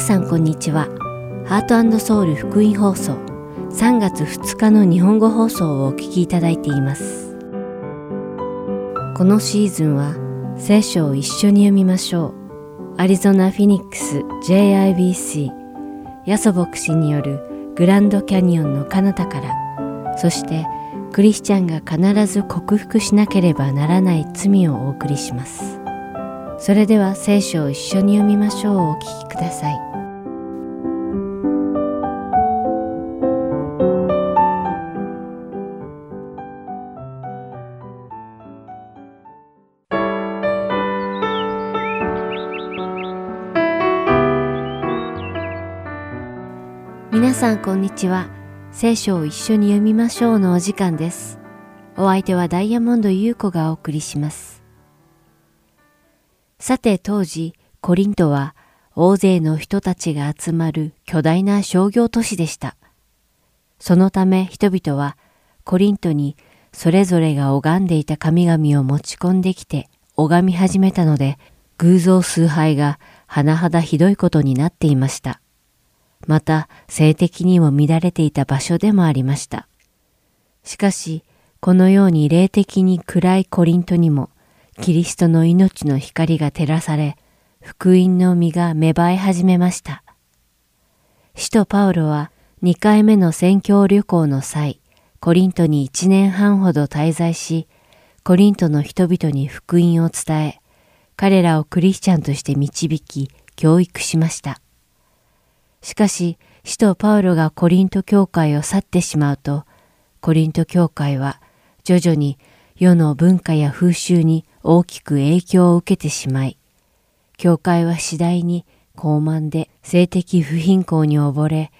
さんこんにちは。ハートソウル福音放送3月2日の日本語放送をお聞きいただいています。このシーズンは聖書を一緒に読みましょう。アリゾナ・フィニックス JIBC ヤソ牧師によるグランドキャニオンの彼方からそしてクリスチャンが必ず克服しなければならない罪をお送りします。それでは聖書を一緒に読みましょうお聞きください。こんにちは。聖書を一緒に読みましょうのお時間です。お相手はダイヤモンド優子がお送りします。さて当時、コリントは大勢の人たちが集まる巨大な商業都市でした。そのため人々はコリントにそれぞれが拝んでいた神々を持ち込んできて拝み始めたので偶像崇拝が甚だひどいことになっていました。また性的にも乱れていた場所でもありました。しかし、このように霊的に暗いコリントにもキリストの命の光が照らされ、福音の実が芽生え始めました。使徒パウロは2回目の宣教旅行の際、コリントに1年半ほど滞在し、コリントの人々に福音を伝え、彼らをクリスチャンとして導き、教育しました。しかし、使徒パウロがコリント教会を去ってしまうと、コリント教会は徐々に世の文化や風習に大きく影響を受けてしまい、教会は次第に高慢で性的不貧困に溺れ、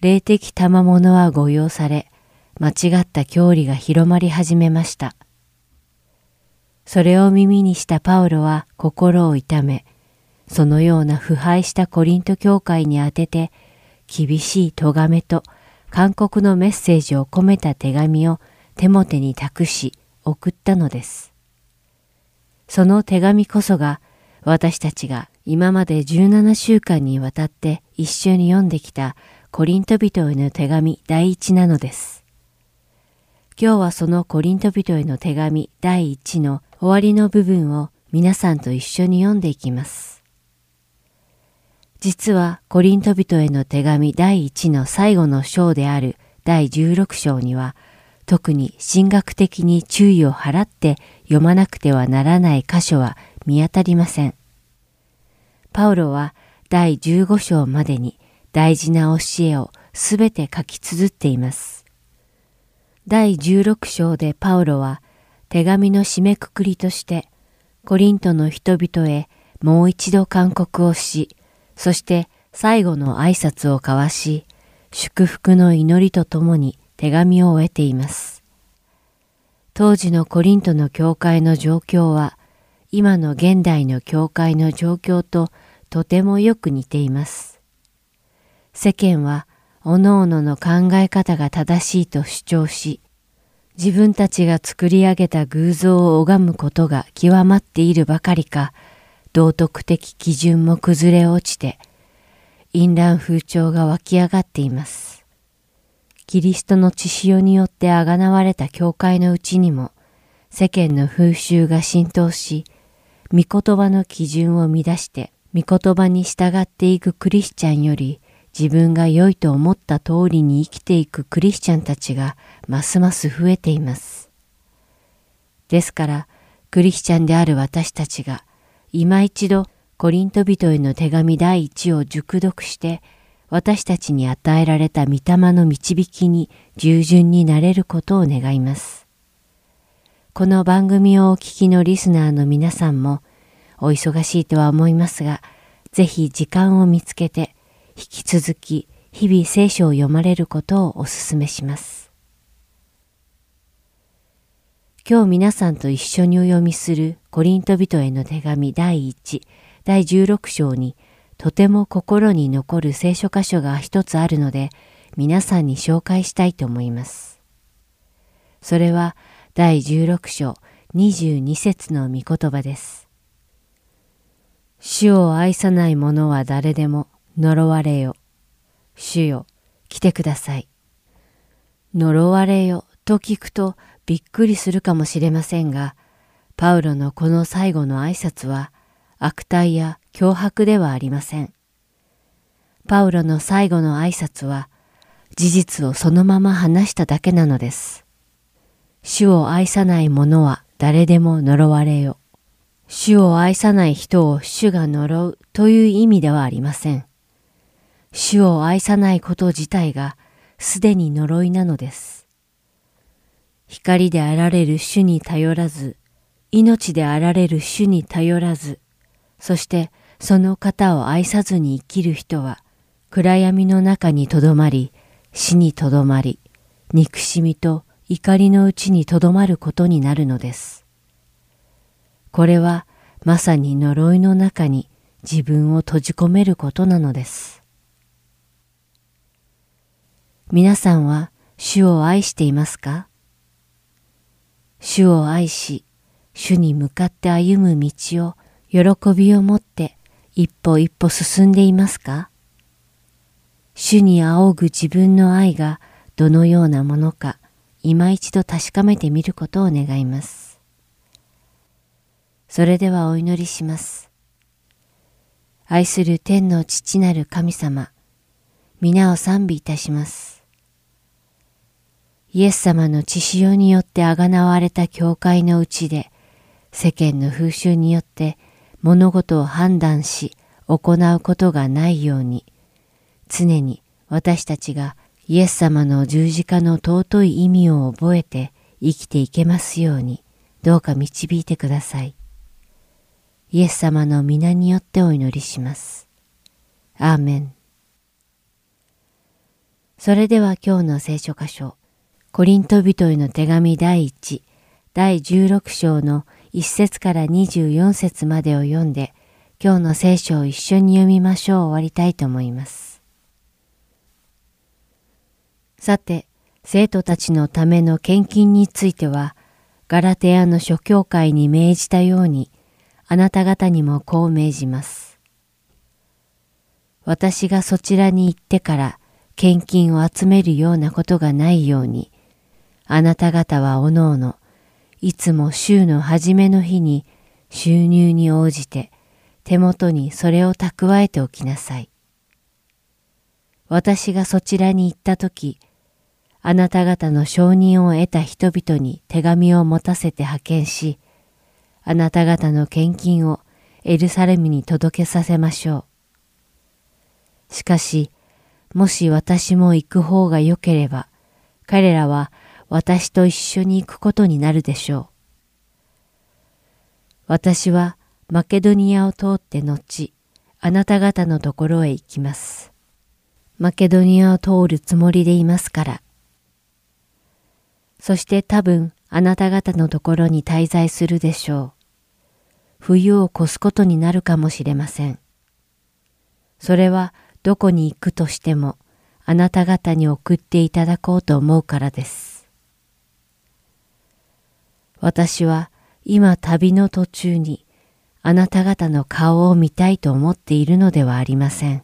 霊的賜物は誤用され、間違った教理が広まり始めました。それを耳にしたパウロは心を痛め、そのような腐敗したコリント教会に宛てて、厳しい咎めと勧告のメッセージを込めた手紙を手も手に託し送ったのです。その手紙こそが私たちが今まで17週間にわたって一緒に読んできたコリント人への手紙第一なのです。今日はそのコリント人への手紙第一の終わりの部分を皆さんと一緒に読んでいきます。実はコリント人への手紙第一の最後の章である第16章には特に神学的に注意を払って読まなくてはならない箇所は見当たりません。パウロは第15章までに大事な教えをすべて書き綴っています。第16章でパウロは手紙の締めくくりとしてコリントの人々へもう一度勧告をし、そして最後の挨拶を交わし、祝福の祈りとともに手紙を終えています。当時のコリントの教会の状況は今の現代の教会の状況ととてもよく似ています。世間は各々の考え方が正しいと主張し、自分たちが作り上げた偶像を拝むことが極まっているばかりか、道徳的基準も崩れ落ちて、淫乱風潮が湧き上がっています。キリストの血潮によってあがなわれた教会のうちにも世間の風習が浸透し、御言葉の基準を乱して御言葉に従っていくクリスチャンより自分が良いと思った通りに生きていくクリスチャンたちがますます増えています。ですからクリスチャンである私たちが今一度コリント人への手紙第一を熟読して私たちに与えられた御霊の導きに従順になれることを願います。この番組をお聞きのリスナーの皆さんもお忙しいとは思いますが、ぜひ時間を見つけて引き続き日々聖書を読まれることをお勧めします。今日皆さんと一緒にお読みするコリント人への手紙第1、第16章にとても心に残る聖書箇所が一つあるので、皆さんに紹介したいと思います。それは第16章22節の御言葉です。主を愛さない者は誰でも呪われよ。主よ、来てください。呪われよと聞くとびっくりするかもしれませんが、パウロのこの最後の挨拶は悪態や脅迫ではありません。パウロの最後の挨拶は事実をそのまま話しただけなのです。主を愛さない者は誰でも呪われよ。主を愛さない人を主が呪うという意味ではありません。主を愛さないこと自体がすでに呪いなのです。光であられる主に頼らず、命であられる主に頼らず、そしてその方を愛さずに生きる人は、暗闇の中にとどまり、死にとどまり、憎しみと怒りのうちにとどまることになるのです。これはまさに呪いの中に自分を閉じ込めることなのです。皆さんは主を愛していますか？主を愛し、主に向かって歩む道を喜びを持って一歩一歩進んでいますか？主に仰ぐ自分の愛がどのようなものか今一度確かめてみることを願います。それではお祈りします。愛する天の父なる神様、皆を賛美いたします。イエス様の血潮によってあがなわれた教会のうちで、世間の風習によって物事を判断し行うことがないように、常に私たちがイエス様の十字架の尊い意味を覚えて生きていけますように、どうか導いてください。イエス様の皆によってお祈りします。アーメン。それでは今日の聖書箇所、コリント人への手紙第1、第16章の1節から24節までを読んで、今日の聖書を一緒に読みましょう終わりたいと思います。さて、生徒たちのための献金については、ガラテアの諸教会に命じたように、あなた方にもこう命じます。私がそちらに行ってから献金を集めるようなことがないように、あなた方はおのおの、いつも週の初めの日に収入に応じて手元にそれを蓄えておきなさい。私がそちらに行ったとき、あなた方の承認を得た人々に手紙を持たせて派遣し、あなた方の献金をエルサレムに届けさせましょう。しかし、もし私も行く方が良ければ、彼らは私と一緒に行くことになるでしょう。私はマケドニアを通って後、あなた方のところへ行きます。マケドニアを通るつもりでいますから。そして多分あなた方のところに滞在するでしょう。冬を越すことになるかもしれません。それはどこに行くとしてもあなた方に送っていただこうと思うからです。私は今旅の途中にあなた方の顔を見たいと思っているのではありません。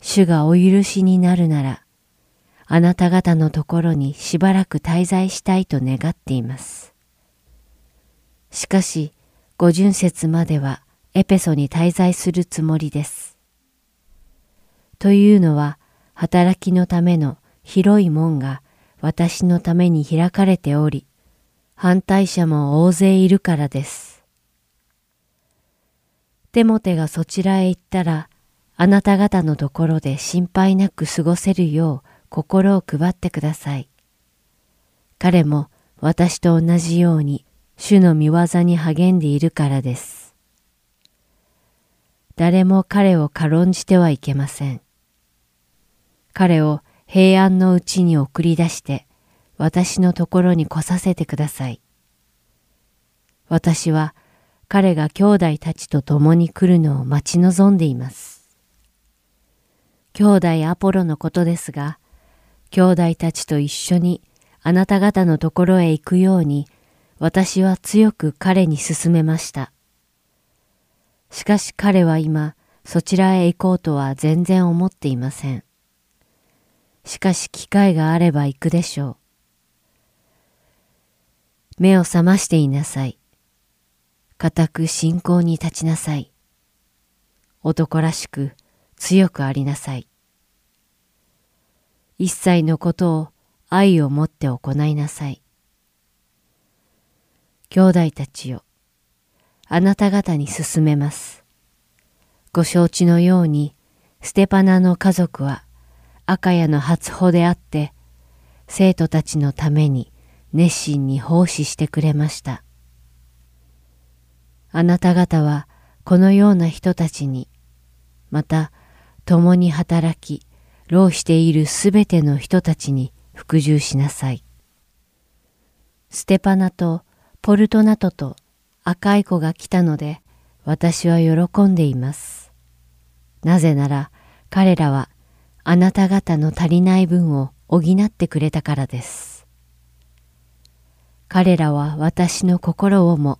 主がお許しになるなら、あなた方のところにしばらく滞在したいと願っています。しかし、五巡節まではエペソに滞在するつもりです。というのは、働きのための広い門が私のために開かれており、反対者も大勢いるからです。テモテがそちらへ行ったら、あなた方のところで心配なく過ごせるよう心を配ってください。彼も私と同じように主の見業に励んでいるからです。誰も彼を軽んじてはいけません。彼を平安のうちに送り出して私のところに来させてください。私は彼が兄弟たちと共に来るのを待ち望んでいます。兄弟アポロのことですが、兄弟たちと一緒にあなた方のところへ行くように私は強く彼に勧めました。しかし彼は今そちらへ行こうとは全然思っていません。しかし機会があれば行くでしょう。目を覚ましていなさい。固く信仰に立ちなさい。男らしく強くありなさい。一切のことを愛を持って行いなさい。兄弟たちよ、あなた方に進めます。ご承知のように、ステパナの家族は赤屋の初歩であって、生徒たちのために熱心に奉仕してくれました。あなた方はこのような人たちに、また共に働き、労しているすべての人たちに服従しなさい。ステパナとポルトナトと赤い子が来たので私は喜んでいます。なぜなら彼らはあなた方の足りない分を補ってくれたからです。彼らは私の心をも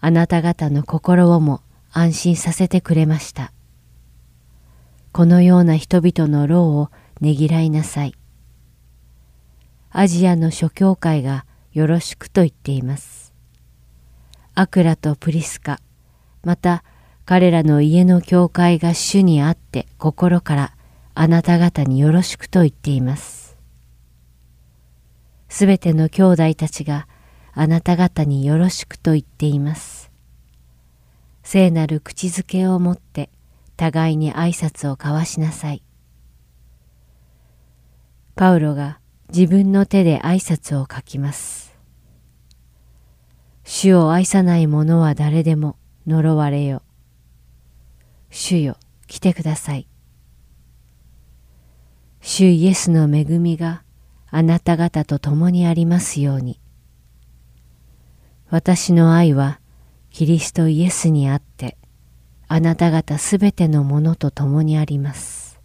あなた方の心をも安心させてくれました。このような人々の労をねぎらいなさい。アジアの諸教会がよろしくと言っています。アクラとプリスカ、また彼らの家の教会が主にあって心からあなた方によろしくと言っています。すべての兄弟たちがあなた方によろしくと言っています。聖なる口づけをもって互いに挨拶を交わしなさい。パウロが自分の手で挨拶を書きます。主を愛さない者は誰でも呪われよ。主よ、来てください。主イエスの恵みがあなた方と共にありますように。私の愛はキリストイエスにあってあなた方すべてのものと共にあります。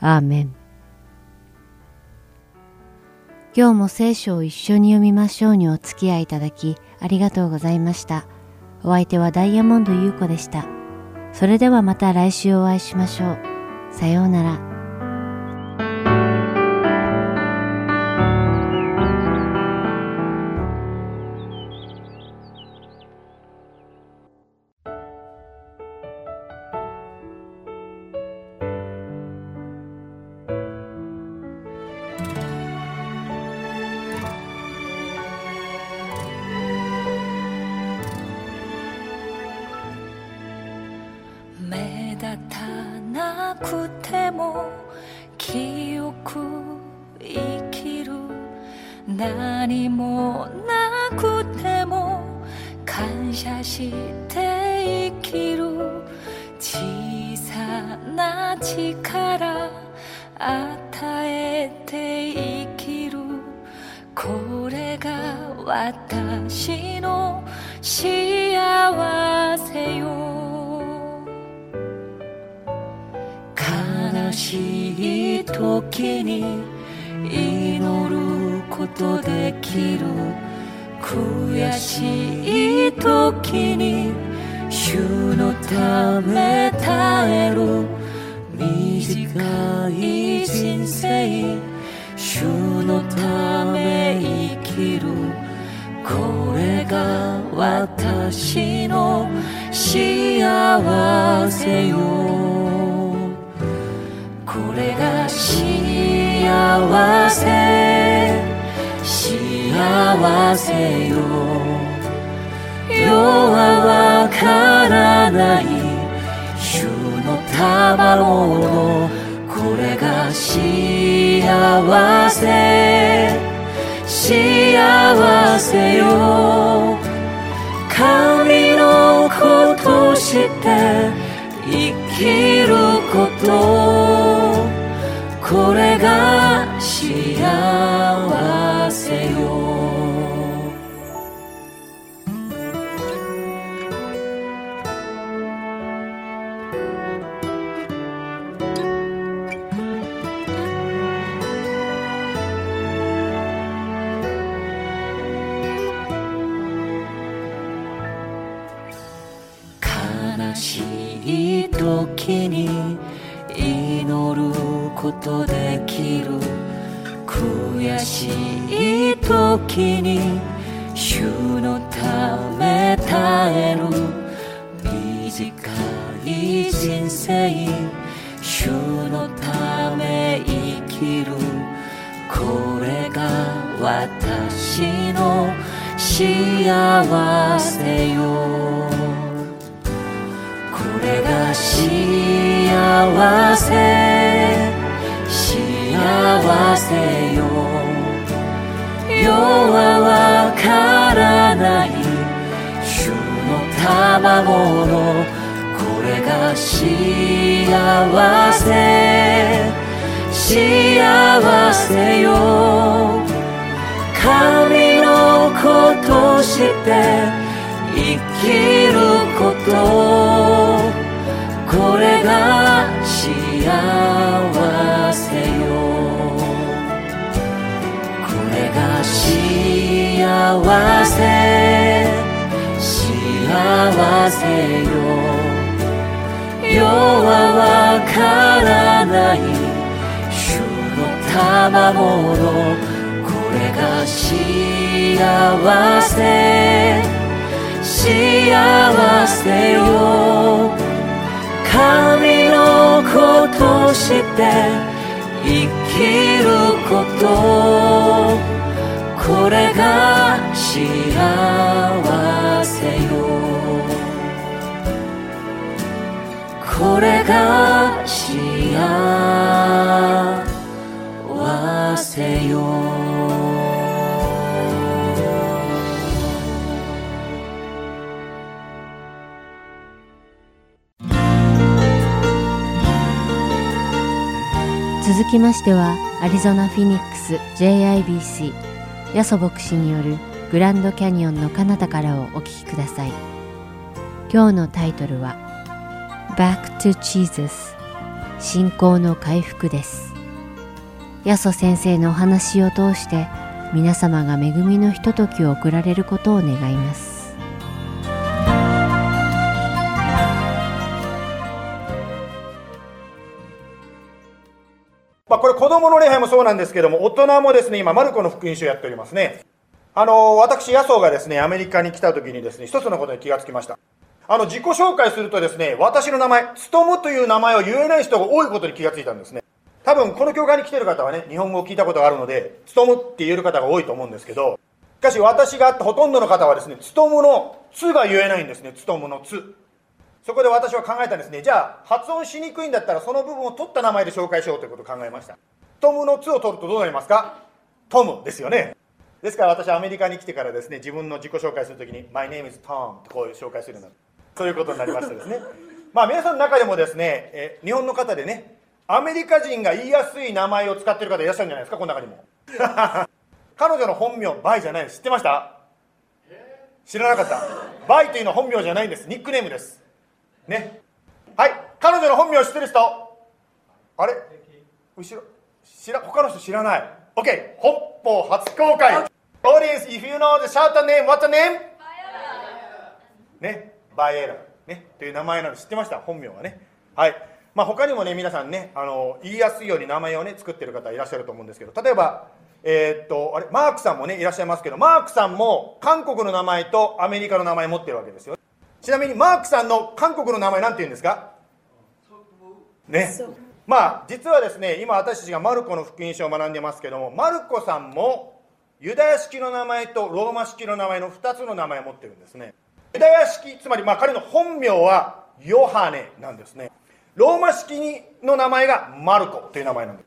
アーメン。今日も聖書を一緒に読みましょうにお付き合いいただきありがとうございました。お相手はダイヤモンド優子でした。それではまた来週お会いしましょう。さようなら。ことできる。悔しい時にからない。主の賜物これが幸せ。幸せよ。神の子として生きること。これが幸せよ。これがせよ。続きましてはアリゾナ・フィニックス JIBC ヤソ牧師によるグランドキャニオンの彼方からをお聞きください。今日のタイトルは Back to Jesus 信仰の回復です。ヤソ先生のお話を通して皆様が恵みのひとときを送られることを願いますまあ、これ子供の礼拝もそうなんですけども、大人もですね、今、マルコの福音書をやっておりますね。あの、私、野草がですね、アメリカに来た時にですね、一つのことに気がつきました。あの、自己紹介するとですね、私の名前、つとむという名前を言えない人が多いことに気がついたんですね。多分、この教会に来てる方はね、日本語を聞いたことがあるので、つとむって言える方が多いと思うんですけど、しかし私が会ったほとんどの方はですね、つとむのつが言えないんですね、つとむのつ。そこで私は考えたんですね。じゃあ、発音しにくいんだったら、その部分を取った名前で紹介しようということを考えました。ツトムの「つ」を取るとどうなりますか？トムですよね。ですから私は、アメリカに来てからですね、自分の自己紹介するときに、My name is Tom とこういう紹介するようになる。そういうことになりましたですね。まあ皆さんの中でもですね、え日本の方でね、アメリカ人が言いやすい名前を使ってる方いらっしゃるんじゃないですか、この中にも。彼女の本名、バイじゃないです。知ってました？知らなかった。バイというのは本名じゃないんです。ニックネームです。ね。はい。彼女の本名知ってる人？あれ？後ろ？知ら、他の人知らない。OK。本邦初公開。Audience, if you know the shout name, what the name? ね。バイエラ。ね。という名前なの知ってました？本名はね。はい。まあ他にもね、皆さんね、あの、言いやすいように名前をね、作ってる方いらっしゃると思うんですけど、例えば、えーっと、あれ、マークさんもね、いらっしゃいますけど、マークさんも韓国の名前とアメリカの名前持ってるわけですよ。ちなみにマークさんの韓国の名前なんて言うんですか？ね。まあ実はですね、今私たちがマルコの福音書を学んでますけども、マルコさんもユダヤ式の名前とローマ式の名前の2つの名前を持ってるんですね。ユダヤ式、つまりまあ彼の本名はヨハネなんですね。ローマ式の名前がマルコという名前なんです。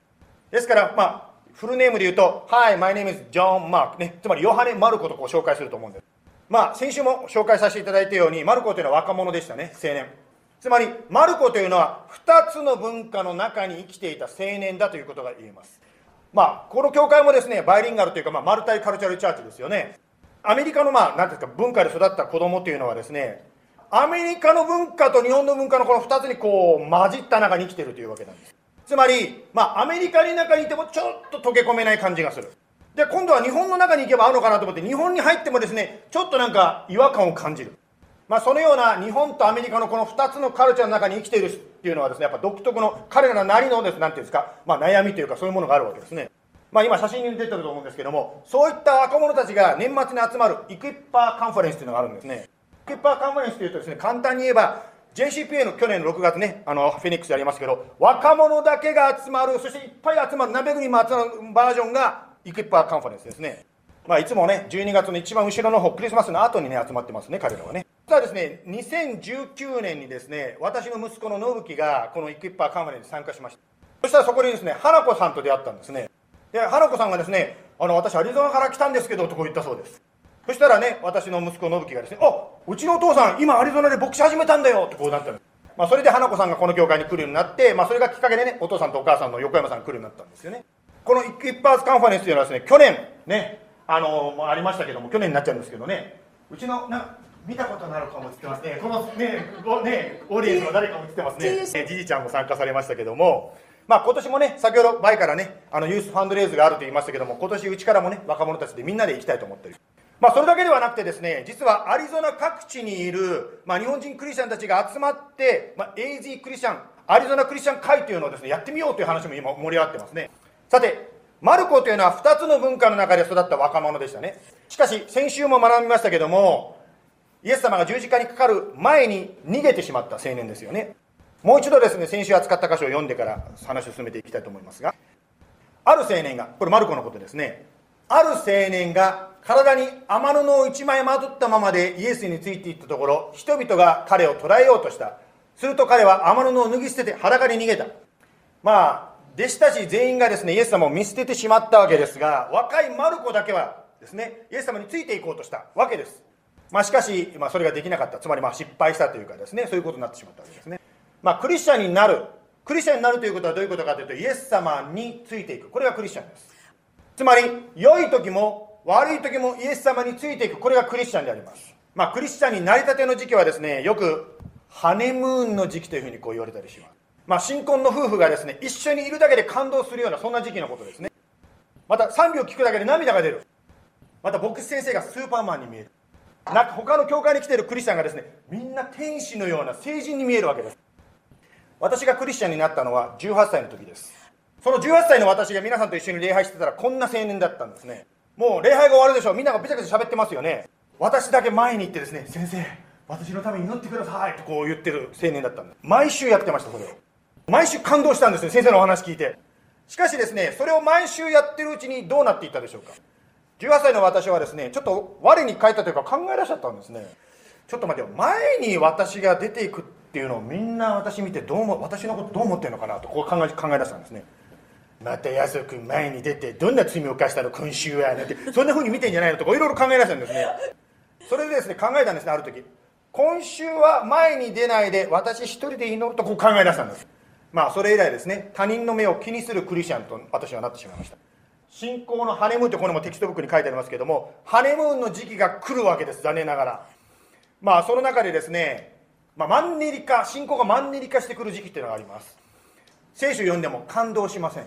ですから、まあ、フルネームで言うと、Hi, my name is John Mark、ね。つまりヨハネ・マルコとこう紹介すると思うんです。まあ、先週も紹介させていただいたように、マルコというのは若者でしたね、青年。つまり、マルコというのは、2つの文化の中に生きていた青年だということが言えます。まあ、この教会もですね、バイリンガルというか、まあ、マルタイカルチャルチャーチですよね。アメリカの、まあ、なんていうか、文化で育った子供というのはですね、アメリカの文化と日本の文化のこの2つにこう、混じった中に生きてるというわけなんです。つまり、まあ、アメリカの中にいてもちょっと溶け込めない感じがする。で、今度は日本の中に行けば合うのかなと思って、日本に入ってもですね、ちょっとなんか違和感を感じる。まあ、そのような日本とアメリカのこの2つのカルチャーの中に生きているっていうのはですねやっぱ独特の彼らなりのですなんていうんですか、まあ、悩みというかそういうものがあるわけですねまあ、今写真に出てると思うんですけどもそういった若者たちが年末に集まるイクイッパーカンファレンスというのがあるんですねクッパーカンファレンスというとですね簡単に言えば JCPA の去年6月ねあのフェニックスでありますけど若者だけが集まるそしていっぱい集まる鍋国も集まるバージョンがイクイッパーカンファレンスですね。まあ、いつもね12月の一番後ろの方クリスマスの後にね集まってますね彼らはね。実はですね2019年にですね私の息子の信樹がこのイクイッパーカンファレンスに参加しました。そしたらそこにですね花子さんと出会ったんですね。で花子さんがですね「あの私アリゾナから来たんですけど」とこう言ったそうです。そしたらね私の息子信樹がですね「あうちのお父さん今アリゾナで牧師始めたんだよ」ってこうなったんですまあ、それで花子さんがこの教会に来るようになって、まあ、それがきっかけでねお父さんとお母さんの横山さんが来るようになったんですよね。このイクイッパーズカンファレンスというのはですね去年ねあのありましたけども去年になっちゃうんですけどねうちのな見たことのある顔も映ってますね。このねねオーディエンスの誰かも映ってますね。じじちゃんも参加されましたけどもまあ、今年もね、先ほど前からね、あのユースファンドレイズがあると言いましたけども、今年うちからもね、若者たちでみんなで行きたいと思ってる。まあ、それだけではなくてですね、実はアリゾナ各地にいる、まあ、日本人クリスチャンたちが集まって、まあ、AZ クリスチャン、アリゾナクリスチャン会というのをですね、やってみようという話も今盛り上がってますね。さて、マルコというのは2つの文化の中で育った若者でしたね。しかし、先週も学びましたけども、イエス様が十字架にかかる前に逃げてしまった青年ですよね。もう一度ですね、先週扱った箇所を読んでから話を進めていきたいと思いますが、ある青年が、これマルコのことですね、ある青年が体に天布を一枚まとったままでイエスについていったところ、人々が彼を捕らえようとした。すると彼は天布を脱ぎ捨てて裸に逃げた。まあ、弟子たち全員がですね、イエス様を見捨ててしまったわけですが、若いマルコだけはですね、イエス様についていこうとしたわけです。まあ、しかし、まあ、それができなかった。つまりま失敗したというかですね、そういうことになってしまったわけですね。まあ、クリスチャンになるクリスチャンになるということはどういうことかというとイエス様についていくこれがクリスチャンですつまり良い時も悪い時もイエス様についていく。これがクリスチャンであります。まあクリスチャンになりたての時期はですねよくハネムーンの時期というふうにこう言われたりします。まあ新婚の夫婦がですね一緒にいるだけで感動するようなそんな時期のことですね。また3秒聞くだけで涙が出る。また牧師先生がスーパーマンに見える。なんか他の教会に来ているクリスチャンがですねみんな天使のような聖人に見えるわけです。私がクリスチャンになったのは18歳の時です。その18歳の私が皆さんと一緒に礼拝してたらこんな青年だったんですね。もう礼拝が終わるでしょう。みんながべちゃべちゃ喋ってますよね。私だけ前に行ってですね先生私のために祈ってください。とこう言ってる青年だったんで毎週やってましたそれを。毎週感動したんですよ先生のお話聞いて。しかしですねそれを毎週やってるうちにどうなっていったでしょうか。18歳の私はですねちょっと我に返ったというか考えらっしゃったんですね。ちょっと待ってよ。前に私が出ていくっていうのをみんな私見てどうも私のことどう思ってるのかなとこう考え考え出したんですね。また安く前に出てどんな罪を犯したの今週はなんてそんなふうに見てんじゃないのとかいろいろ考え出したんですね。それでですね考えたんですねある時。今週は前に出ないで私一人で祈るとこう考え出したんです。まあそれ以来ですね他人の目を気にするクリスチャンと私はなってしまいました。信仰のハネムーンってこれもテキストブックに書いてありますけどもハネムーンの時期が来るわけです残念ながら。まあその中でですねまあ、マンネリ化信仰がマンネリ化してくる時期っていうのがあります。聖書読んでも感動しません。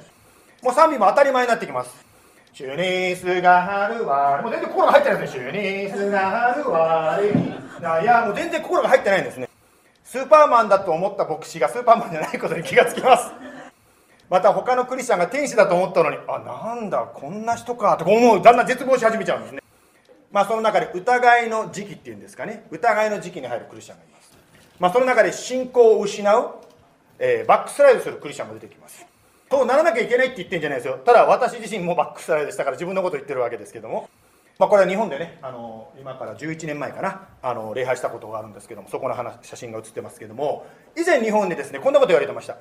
もう賛美も当たり前になってきます。シュニスが春はもう全然心が入ってないですね。シュニスが春はいやもう全然心が入ってないんですね。スーパーマンだと思った牧師がスーパーマンじゃないことに気がつきます。また他のクリスチャンが天使だと思ったのにあなんだこんな人かとか思うだんだん絶望し始めちゃうんですね。まあその中で疑いの時期っていうんですかね。疑いの時期に入るクリスチャンがいます。まあ、その中で信仰を失う、えー、バックスライドするクリスチャンも出てきます。そうならなきゃいけないって言ってんじゃないですよ。ただ私自身もバックスライドしたから自分のこと言ってるわけですけども、まあ、これは日本でねあの今から11年前かな。あの礼拝したことがあるんですけどもそこの話写真が写ってますけども。以前日本でですねこんなこと言われてました。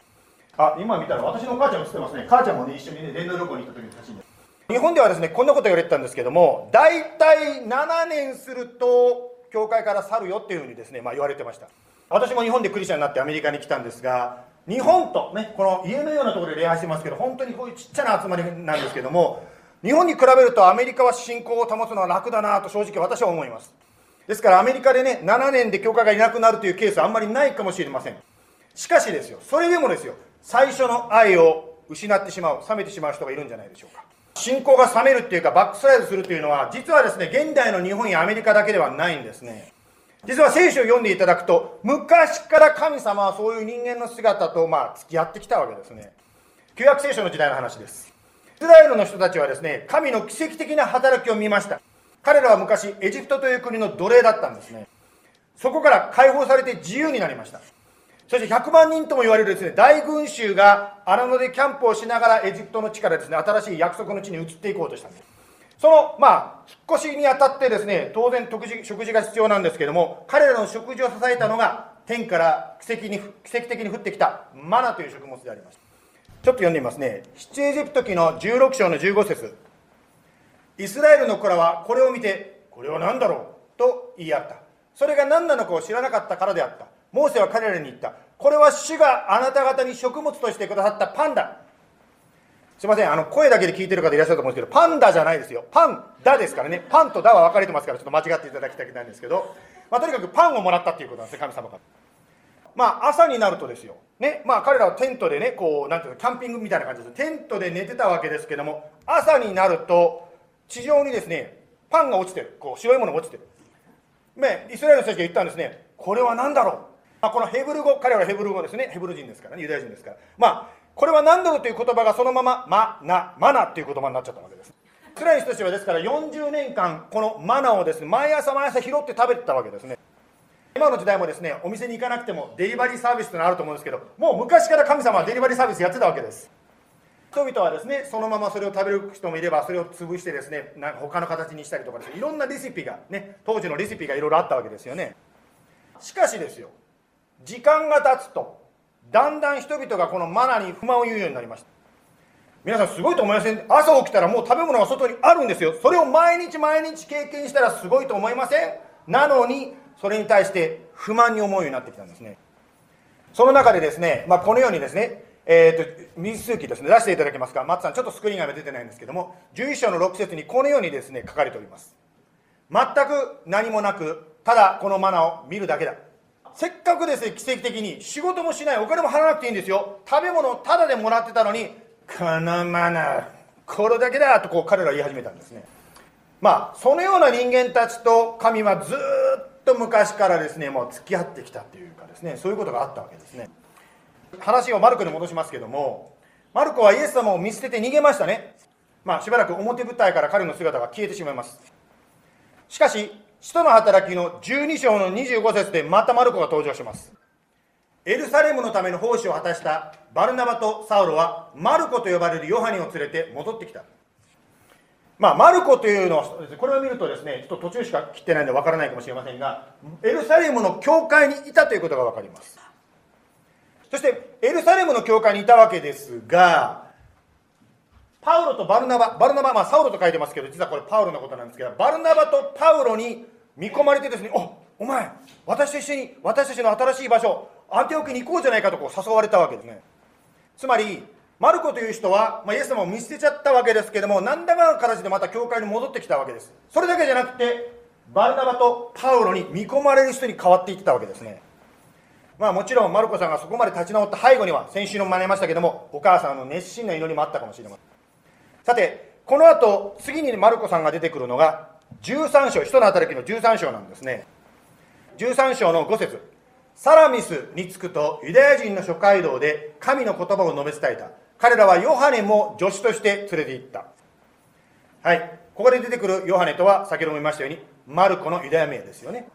あ今見たら私の母ちゃん写ってますね。母ちゃんもね一緒にね電動旅行に行った時の写真です。日本ではですねこんなこと言われてたんですけども大体7年すると教会から去るよっていうふうにですね、まあ、言われてました。私も日本でクリスチャンになってアメリカに来たんですが日本とねこの家のようなところで礼拝してますけど本当にこういうちっちゃな集まりなんですけども日本に比べるとアメリカは信仰を保つのは楽だなと正直私は思います。ですからアメリカでね7年で教会がいなくなるというケースはあんまりないかもしれません。しかしですよそれでもですよ最初の愛を失ってしまう冷めてしまう人がいるんじゃないでしょうか。信仰が冷めるっていうかバックスライドするというのは実はですね現代の日本やアメリカだけではないんですね。実は聖書を読んでいただくと昔から神様はそういう人間の姿とまあ付き合ってきたわけですね。旧約聖書の時代の話です。イスラエルの人たちはですね神の奇跡的な働きを見ました。彼らは昔エジプトという国の奴隷だったんですね。そこから解放されて自由になりました。そして100万人とも言われるですね大群衆が荒野でキャンプをしながらエジプトの地からですね新しい約束の地に移っていこうとしたんです。そのまあ引っ越しにあたってですね当然食事が必要なんですけども彼らの食事を支えたのが天から奇跡に奇跡的に降ってきたマナという食物であります。ちょっと読んでみますね。出エジプト記の16章の15節。イスラエルの子らはこれを見てこれは何だろう？と言い合った。それが何なのかを知らなかったからであった。モーセは彼らに言った。これは主があなた方に食物としてくださったパンダすいません。あの声だけで聞いてる方いらっしゃると思うんですけどパンダじゃないですよ。パンダですからね。パンとダは分かれてますからちょっと間違っていただきたくないんですけど、まあ、とにかくパンをもらったっていうことなんですね神様から。まあ朝になるとですよ。ね。まあ彼らはテントでねこうなんていうのキャンピングみたいな感じです。テントで寝てたわけですけども朝になると地上にですねパンが落ちてる。こう白いものが落ちてる。ねイスラエルの人たちが言ったんですね。これは何だろう。まあ、このヘブル語、彼らはヘブル語ですね。ヘブル人ですからね、ユダヤ人ですから。まあ、これは何だろうという言葉がそのまま、マナ、マナっていう言葉になっちゃったわけです。イスラエルの人たちはですから40年間、このマナをですね、毎朝毎朝拾って食べてたわけですね。今の時代もですね、お店に行かなくてもデリバリーサービスというのがあると思うんですけど、もう昔から神様はデリバリーサービスやってたわけです。人々はですね、そのままそれを食べる人もいれば、それを潰してですね、なんか他の形にしたりとかですね、いろんなレシピが、ね、当時のレシピがいろいろあったわけですよね。しかしですよ、時間が経つとだんだん人々がこのマナに不満を言うようになりました。皆さんすごいと思いません？朝起きたらもう食べ物が外にあるんですよ。それを毎日毎日経験したらすごいと思いません？なのにそれに対して不満に思うようになってきたんですね。その中でですね、まあ、このようにですねえーと、水数記ですね出していただけますか？松さんちょっとスクリーンが出てないんですけども11章の6節にこのようにですね書かれております。全く何もなくただこのマナを見るだけだ。せっかくですね奇跡的に。仕事もしないお金も払わなくていいんですよ。食べ物をタダでもらってたのにこのマナーこれだけだとこう彼らは言い始めたんですね。まあそのような人間たちと神はずっと昔からですねもう付き合ってきたというかですねそういうことがあったわけですね。話をマルコに戻しますけどもマルコはイエス様を見捨てて逃げましたね。まあしばらく表舞台から彼の姿が消えてしまいます。しかし使徒の働きの12章の25節でまたマルコが登場します。エルサレムのための奉仕を果たしたバルナバとサウロはマルコと呼ばれるヨハネを連れて戻ってきた。まあ、マルコというのはこれを見るとですねちょっと途中しか切ってないんでわからないかもしれませんがエルサレムの教会にいたということが分かります。そしてエルサレムの教会にいたわけですがパウロとバルナバ、バルナバ、まあ、サウロと書いてますけど、実はこれパウロのことなんですけど、バルナバとパウロに見込まれてですね、おお前、私と一緒に、私たちの新しい場所、アンテオキに行こうじゃないかとこう誘われたわけですね。つまり、マルコという人は、まあ、イエス様を見捨てちゃったわけですけども、何らかの形でまた教会に戻ってきたわけです。それだけじゃなくて、バルナバとパウロに見込まれる人に変わっていってたわけですね。まあもちろんマルコさんがそこまで立ち直った背後には、先週も学びましたけども、お母さんの熱心な祈りもあったかもしれません。さて、この後、次にマルコさんが出てくるのが、13章、人の働きの13章なんですね。13章の5節サラミスに着くとユダヤ人の諸街道で神の言葉を述べ伝えた。彼らはヨハネも助手として連れて行った。はい。ここで出てくるヨハネとは、先ほども言いましたように、マルコのユダヤ名ですよね。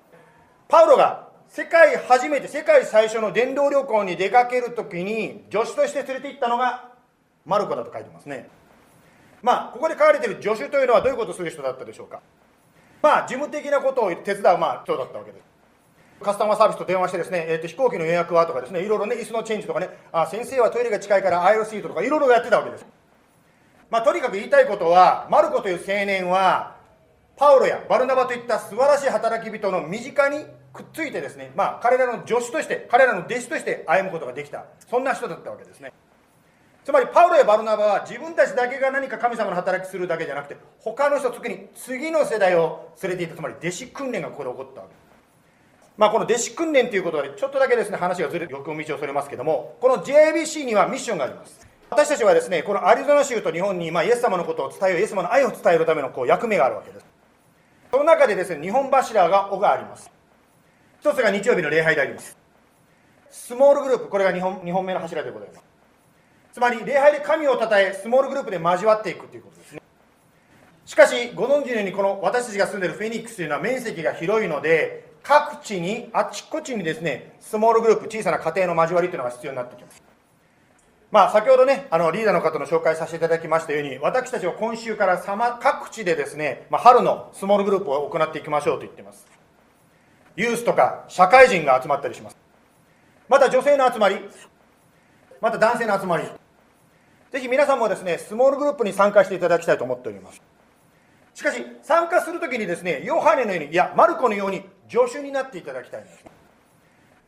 パウロが世界初めて、世界最初の伝道旅行に出かけるときに、助手として連れて行ったのがマルコだと書いてますね。まあ、ここで書かれている助手というのはどういうことをする人だったでしょうか。まあ、事務的なことを手伝う、まあ、人だったわけです。カスタマーサービスと電話してですね、えー、と飛行機の予約はとかですね、いろいろね、椅子のチェンジとかね、あ先生はトイレが近いからアイロシートとかいろいろやってたわけです。まあ、とにかく言いたいことは、マルコという青年は、パウロやバルナバといった素晴らしい働き人の身近にくっついてですね、まあ、彼らの助手として、彼らの弟子として歩むことができた、そんな人だったわけですね。つまりパウロやバルナバは自分たちだけが何か神様の働きするだけじゃなくて他の人特に次の世代を連れていったつまり弟子訓練がここで起こったわけ。まあ、この弟子訓練ということでちょっとだけですね話がずれよく道をそれますけどもこの JBC にはミッションがあります。私たちはですねこのアリゾナ州と日本に、まあ、イエス様のことを伝えようイエス様の愛を伝えるためのこう役目があるわけです。その中でですね日本柱が尾があります。一つが日曜日の礼拝であります。スモールグループこれが 2, 本2本目の柱でございます。つまり礼拝で神をたたえスモールグループで交わっていくということですねしかしご存知のようにこの私たちが住んでいるフェニックスというのは面積が広いので各地にあちこちにですねスモールグループ小さな家庭の交わりというのが必要になってきますまあ、先ほどね、あのリーダーの方の紹介させていただきましたように、私たちは今週からさま各地でですね、まあ、春のスモールグループを行っていきましょうと言っています。ユースとか社会人が集まったりします。また女性の集まり、また男性の集まり。ぜひ皆さんもですね、スモールグループに参加していただきたいと思っております。しかし、参加するときにですね、ヨハネのように、いや、マルコのように助手になっていただきたいんです。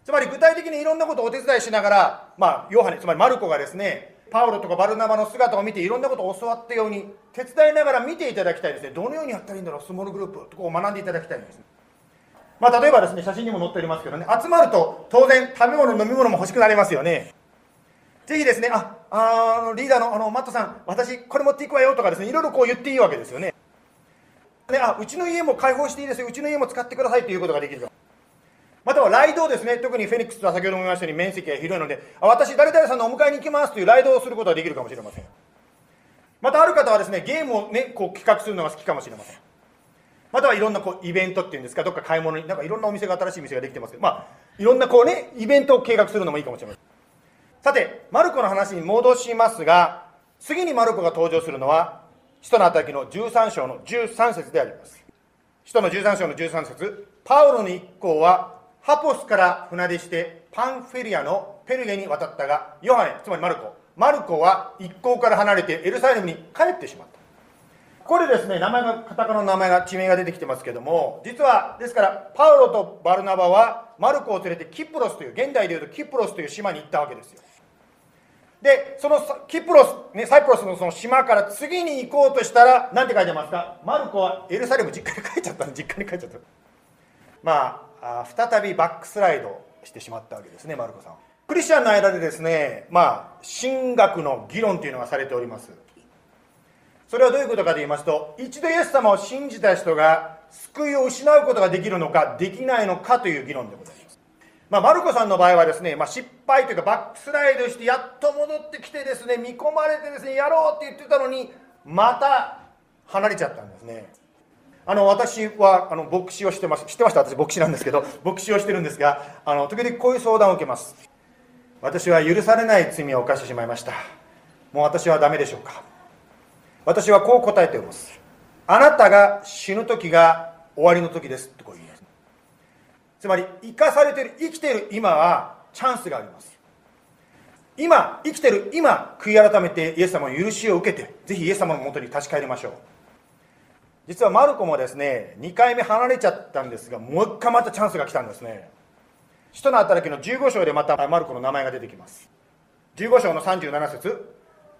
つまり具体的にいろんなことをお手伝いしながら、まあ、ヨハネ、つまりマルコがですね、パウロとかバルナバの姿を見ていろんなことを教わったように、手伝いながら見ていただきたいですね。どのようにやったらいいんだろう、スモールグループとこう学んでいただきたいんです、まあ、例えばですね、写真にも載っておりますけどね、集まると当然食べ物、飲み物も欲しくなりますよね。ぜひですね、あ、あのリーダーのあのマットさん、私これ持っていくわよとかですね、いろいろこう言っていいわけですよね。ねあ、うちの家も開放していいですよ、うちの家も使ってくださいということができるまたはライドをですね、特にフェニックスは先ほども言いましたように面積が広いので、あ私、誰々さんのお迎えに行きますというライドをすることができるかもしれません。またある方はですね、ゲームをね、こう企画するのが好きかもしれません。またはいろんなこうイベントっていうんですか、どっか買い物に、なんかいろんなお店が新しい店ができてますけど、まあ、いろんなこうね、イベントを計画するのもいいかもしれません。さて、マルコの話に戻しますが、次にマルコが登場するのは、使徒の働きの13章の13節であります。使徒の13章の13節パウロの一行はハポスから船出してパンフェリアのペルゲに渡ったがヨハネつまりマルコ。マルコは一行から離れてエルサレムに帰ってしまった。これですね名前がカタカナの名前が地名が出てきてますけども実はですからパウロとバルナバはマルコを連れてキプロスという現代でいうとキプロスという島に行ったわけですよ。でそのキプロス、ね、サイプロスのその島から次に行こうとしたら何て書いてますか？マルコはエルサレム実家に帰っちゃった。実家に帰っちゃった。まあ再びバックスライドしてしまったわけですねマルコさん。クリスチャンの間でですねまあ神学の議論というのがされております。それはどういうことかと言いますと一度イエス様を信じた人が救いを失うことができるのかできないのかという議論でございます。まあ、マルコさんの場合はですね、まあ、失敗というかバックスライドしてやっと戻ってきてですね見込まれてですねやろうって言ってたのにまた離れちゃったんですね。あの私はあの牧師をしてます。知ってました私牧師なんですけど牧師をしてるんですがあの時々こういう相談を受けます。私は許されない罪を犯してしまいました。もう私はダメでしょうか。私はこう答えております。あなたが死ぬ時が終わりの時ですってこう言います。つまり生かされている生きている今はチャンスがあります。今生きてる今悔い改めてイエス様の許しを受けてぜひイエス様のもとに立ち返りましょう。実はマルコもですね2回目離れちゃったんですがもう1回またチャンスが来たんですね。使徒の働きの15章でまたマルコの名前が出てきます。15章の37節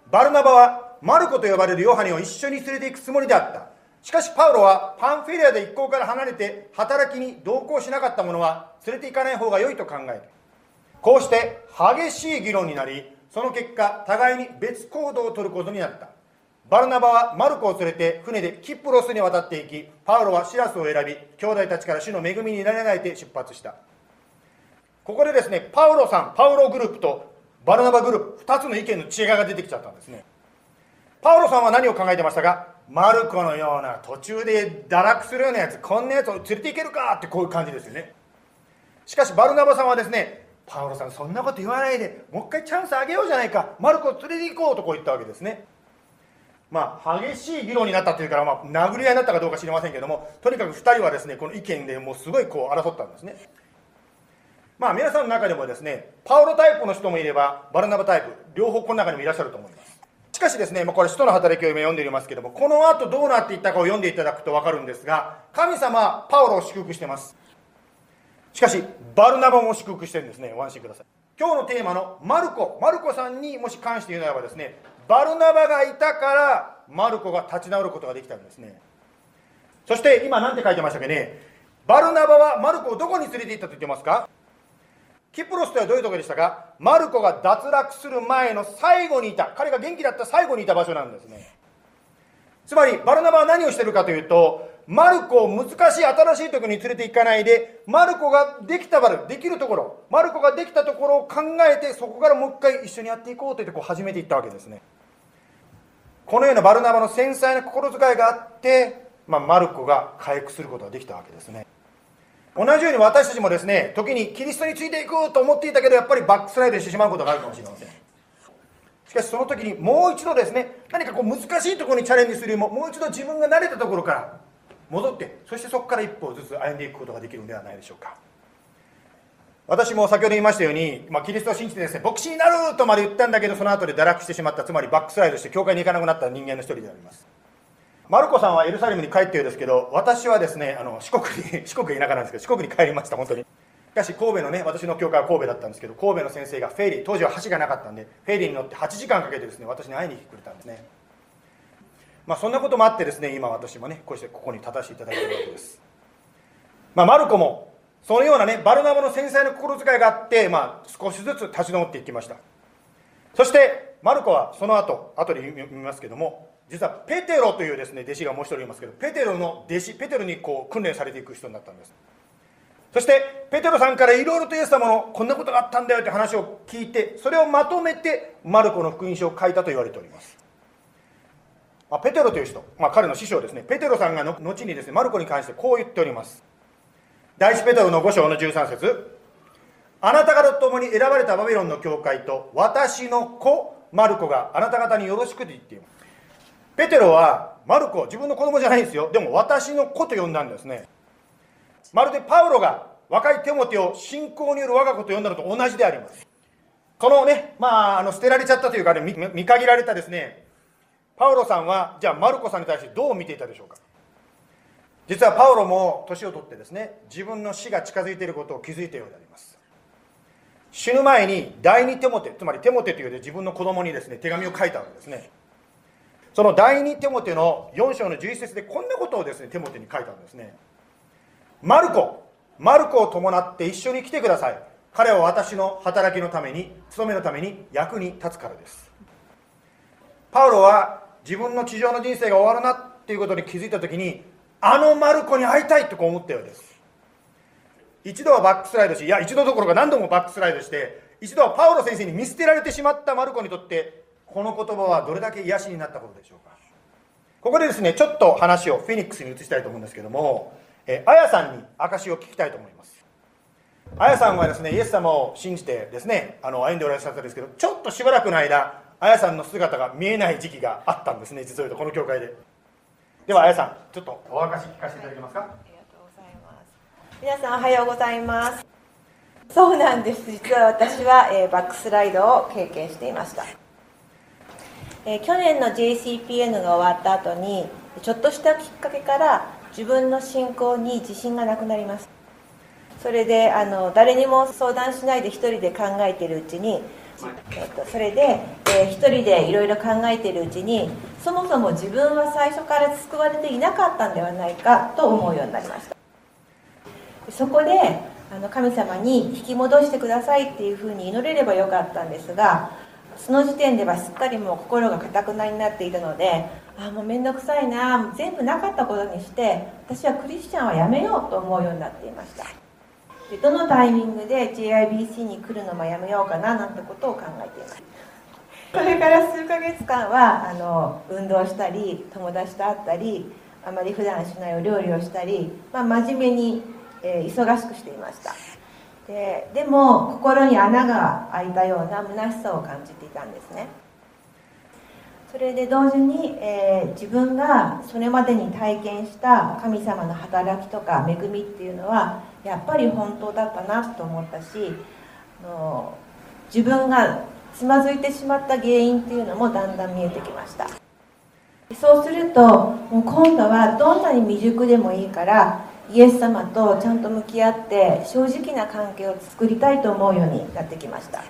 バルナバはマルコと呼ばれるヨハネを一緒に連れて行くつもりであった。しかしパウロはパンフェリアで一行から離れて働きに同行しなかった者は連れて行かない方が良いと考える。こうして激しい議論になりその結果互いに別行動を取ることになった。バルナバはマルコを連れて船でキプロスに渡っていきパウロはシラスを選び兄弟たちから主の恵みになれないで出発した。ここでですねパウロさんパウログループとバルナバグループ2つの意見の違いが出てきちゃったんですね。パウロさんは何を考えてましたか？マルコのような途中で堕落するようなやつこんなやつを連れていけるかってこういう感じですよね。しかしバルナバさんはですねパウロさんそんなこと言わないでもう一回チャンスあげようじゃないかマルコを連れて行こうとこう言ったわけですね。まあ、激しい議論になったというから、まあ、殴り合いになったかどうか知りませんけどもとにかく2人はですねこの意見でもうすごいこう争ったんですね。まあ皆さんの中でもですねパウロタイプの人もいればバルナバタイプ両方この中にもいらっしゃると思います。しかしですね、まあ、これ使徒の働きを今読んでいますけどもこの後どうなっていったかを読んでいただくと分かるんですが神様パウロを祝福してます。しかしバルナバも祝福してるんですね。ご安心ください。今日のテーマのマルコ。マルコさんにもし関して言うならばですねバルナバがいたからマルコが立ち直ることができたんですね。そして今何て書いてましたっけね。バルナバはマルコをどこに連れて行ったと言ってますか？キプロスとはどういうところでしたか？マルコが脱落する前の最後にいた。彼が元気だった最後にいた場所なんですね。つまりバルナバは何をしてるかというとマルコを難しい新しいところに連れて行かないでマルコができたバルできるところマルコができたところを考えてそこからもう一回一緒にやっていこうと言ってこう始めていったわけですね。このようなバルナバの繊細な心遣いがあって、まあ、マルコが回復することができたわけですね。同じように私たちもですね時にキリストについていくと思っていたけどやっぱりバックスライドしてしまうことがあるかもしれません。しかしその時にもう一度ですね何かこう難しいところにチャレンジするよりももう一度自分が慣れたところから戻ってそしてそこから一歩ずつ歩んでいくことができるのではないでしょうか。私も先ほど言いましたように、まあ、キリストを信じてですね牧師になるとまで言ったんだけどその後で堕落してしまったつまりバックスライドして教会に行かなくなった人間の一人であります。マルコさんはエルサレムに帰っているんですけど私はですねあの四国に 四国田舎なんですけど四国に帰りました本当に。しかし神戸のね私の教会は神戸だったんですけど神戸の先生がフェリー当時は橋がなかったんでフェリーに乗って8時間かけてですね私に会いに来てくれたんですね。まあそんなこともあってですね今私もねこうしてここに立たせていただいているわけです。まあマルコもそのようなねバルナバの繊細な心遣いがあって、まあ、少しずつ立ち直っていきました。そしてマルコはその後後で読みますけども実はペテロというですね弟子がもう一人いますけどペテロの弟子ペテロにこう訓練されていく人になったんです。そしてペテロさんからいろいろとイエス様のこんなことがあったんだよって話を聞いてそれをまとめてマルコの福音書を書いたと言われております。あペテロという人、まあ、彼の師匠ですね。ペテロさんがの後にですねマルコに関してこう言っております。第一ペテロの5章の13節。あなた方と共に選ばれたバビロンの教会と私の子マルコがあなた方によろしくと言っています。ペテロはマルコ自分の子供じゃないんですよ。でも私の子と呼んだんですね。まるでパウロが若いテモテを信仰による我が子と呼んだのと同じであります。このねまああの捨てられちゃったというかね見限られたですね。パウロさんはじゃあマルコさんに対してどう見ていたでしょうか。実はパウロも年を取ってですね自分の死が近づいていることを気づいたようであります。死ぬ前に第二テモテつまりテモテというで自分の子供にですね手紙を書いたわけですね。その第二テモテの4章の11節でこんなことをですねテモテに書いたんですね。マルコマルコを伴って一緒に来てください。彼は私の働きのために務めのために役に立つからです。パウロは自分の地上の人生が終わるなっていうことに気づいた時にあのマルコに会いたいとこう思ったようです。一度はバックスライドしいや一度どころか何度もバックスライドして一度はパウロ先生に見捨てられてしまったマルコにとってこの言葉はどれだけ癒しになったことでしょうか？ここでですねちょっと話をフェニックスに移したいと思うんですけどもえあやさんに証を聞きたいと思います。あやさんはですねイエス様を信じてですねあの歩んでおられたんですけどちょっとしばらくの間あやさんの姿が見えない時期があったんですね実を言うとこの教会で。ではあやさんちょっとお証聞かせていただけますか？ありがとうございます。皆さんおはようございます。そうなんです。実は私は、えー、バックスライドを経験していました。え、去年の JCPN が終わった後にちょっとしたきっかけから自分の信仰に自信がなくなります。それであの誰にも相談しないで一人で考えているうちに、えっと、それで、えー、一人でいろいろ考えているうちにそもそも自分は最初から救われていなかったんではないかと思うようになりました。そこであの神様に引き戻してくださいっていうふうに祈れればよかったんですがその時点ではすっかりもう心がかたくなになっていたのであもう面倒くさいな全部なかったことにして私はクリスチャンはやめようと思うようになっていました。でどのタイミングで JIBC に来るのもやめようかななんてことを考えています。これから数ヶ月間はあの運動したり友達と会ったりあまり普段しないお料理をしたり、まあ、真面目に、えー、忙しくしていました。ででも心に穴が開いたような虚しさを感じていたんですね。それで同時に、えー、自分がそれまでに体験した神様の働きとか恵みっていうのはやっぱり本当だったなと思ったしあの自分がつまずいてしまった原因っていうのもだんだん見えてきました。そうするともう今度はどんなに未熟でもいいからイエス様とちゃんと向き合って正直な関係を作りたいと思うようになってきました。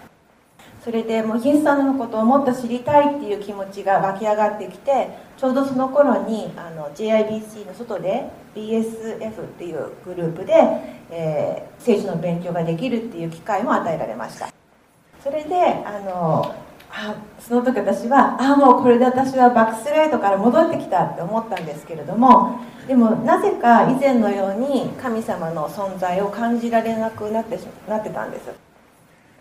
それでもうイエス様のことをもっと知りたいっていう気持ちが湧き上がってきてちょうどその頃にあの JIBC の外で BSF っていうグループで、えー、聖書の勉強ができるっていう機会も与えられました。それであのあその時私はああもうこれで私はバックスライドから戻ってきたって思ったんですけれどもでもなぜか以前のように神様の存在を感じられなくなってなってたんです。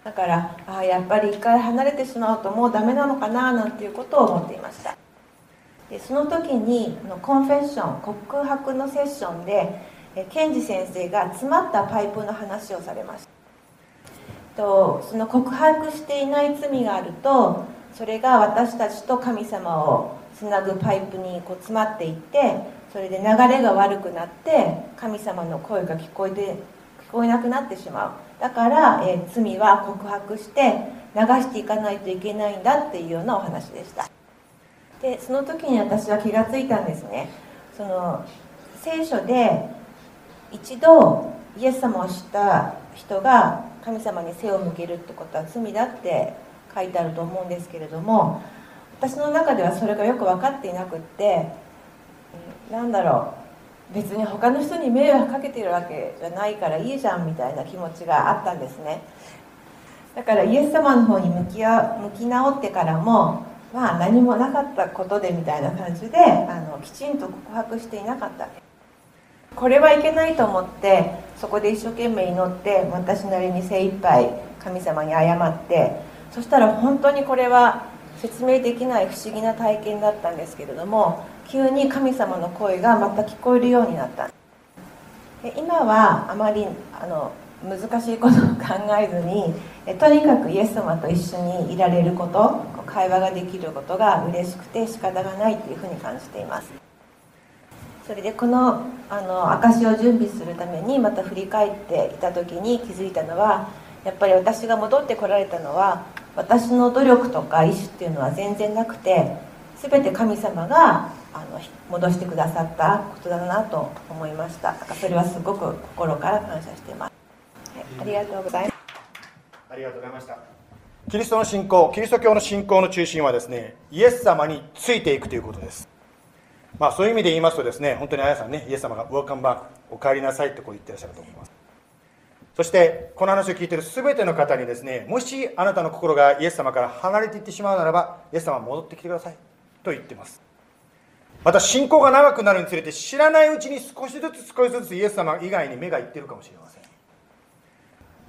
だからあやっぱり一回離れてしまうともうダメなのかななんていうことを思っていました。でその時にコンフェッション告白のセッションでケンジ先生が詰まったパイプの話をされました。とその告白していない罪があるとそれが私たちと神様をつなぐパイプにこう詰まっていってそれで流れが悪くなって神様の声が聞こえて聞こえなくなってしまう。だから、えー、罪は告白して流していかないといけないんだっていうようなお話でした。でその時に私は気がついたんですね。その聖書で一度イエス様を知った人が神様に背を向けるってことは罪だって書いてあると思うんですけれども私の中ではそれがよく分かっていなくってなんだろう。別に他の人に迷惑かけてるわけじゃないからいいじゃんみたいな気持ちがあったんですね。だからイエス様の方に向き向き直ってからもまあ何もなかったことでみたいな感じであのきちんと告白していなかった。これはいけないと思ってそこで一生懸命祈って私なりに精一杯神様に謝ってそしたら本当にこれは説明できない不思議な体験だったんですけれども急に神様の声がまた聞こえるようになった。で今はあまりあの難しいことを考えずにえとにかくイエス様と一緒にいられること会話ができることが嬉しくて仕方がないというふうに感じています。それでこのあの証を準備するためにまた振り返っていた時に気づいたのはやっぱり私が戻ってこられたのは私の努力とか意思っていうのは全然なくて全て神様があの戻してくださったことだなと思いました。それはすごく心から感謝しています、ありがとうございます。ありがとうございました。キリストの信仰キリスト教の信仰の中心はですねイエス様についていくということです。まあ、そういう意味で言いますとですね本当にあやさんねイエス様が「ウォーカムバックお帰りなさい」ってこう言ってらっしゃると思います。そしてこの話を聞いている全ての方にですねもしあなたの心がイエス様から離れていってしまうならばイエス様は戻ってきてくださいと言っていますまた信仰が長くなるにつれて知らないうちに少しずつ少しずつイエス様以外に目がいってるかもしれません。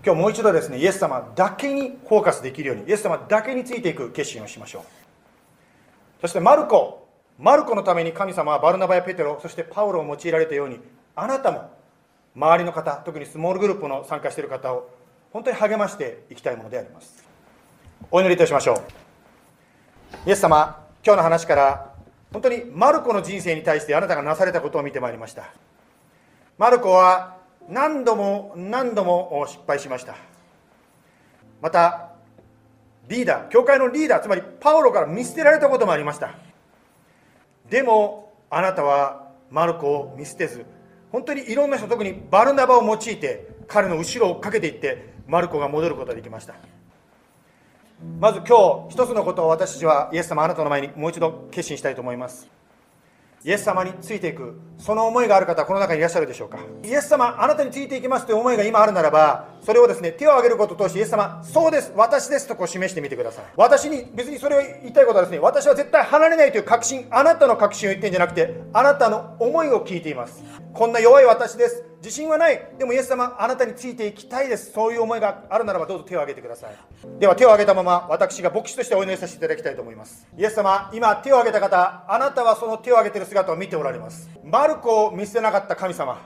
今日もう一度ですねイエス様だけにフォーカスできるようにイエス様だけについていく決心をしましょう。そしてマルコマルコのために神様はバルナバやペテロそしてパウロを用いられたようにあなたも周りの方特にスモールグループの参加している方を本当に励ましていきたいものであります。お祈りいたしましょう。イエス様今日の話から本当にマルコの人生に対してあなたがなされたことを見てまいりました。マルコは何度も何度も失敗しました。またリーダー教会のリーダーつまりパウロから見捨てられたこともありました。でもあなたはマルコを見捨てず本当にいろんな人特にバルナバを用いて彼の後ろを追っかけていってマルコが戻ることができました。まず今日一つのことを私たちはイエス様あなたの前にもう一度決心したいと思います。イエス様についていくその思いがある方この中にいらっしゃるでしょうか。イエス様あなたについていきますという思いが今あるならばそれをですね手を挙げることを通してイエス様そうです私ですとこう示してみてください。私に別にそれを言いたいことはですね私は絶対離れないという確信あなたの確信を言ってんじゃなくてあなたの思いを聞いています。こんな弱い私です。自信はない。でもイエス様あなたについていきたいです。そういう思いがあるならばどうぞ手を挙げてください。では手を挙げたまま私が牧師としてお祈りさせていただきたいと思います。イエス様今手を挙げた方あなたはその手を挙げている姿を見ておられます。マルコを見捨てなかった神様。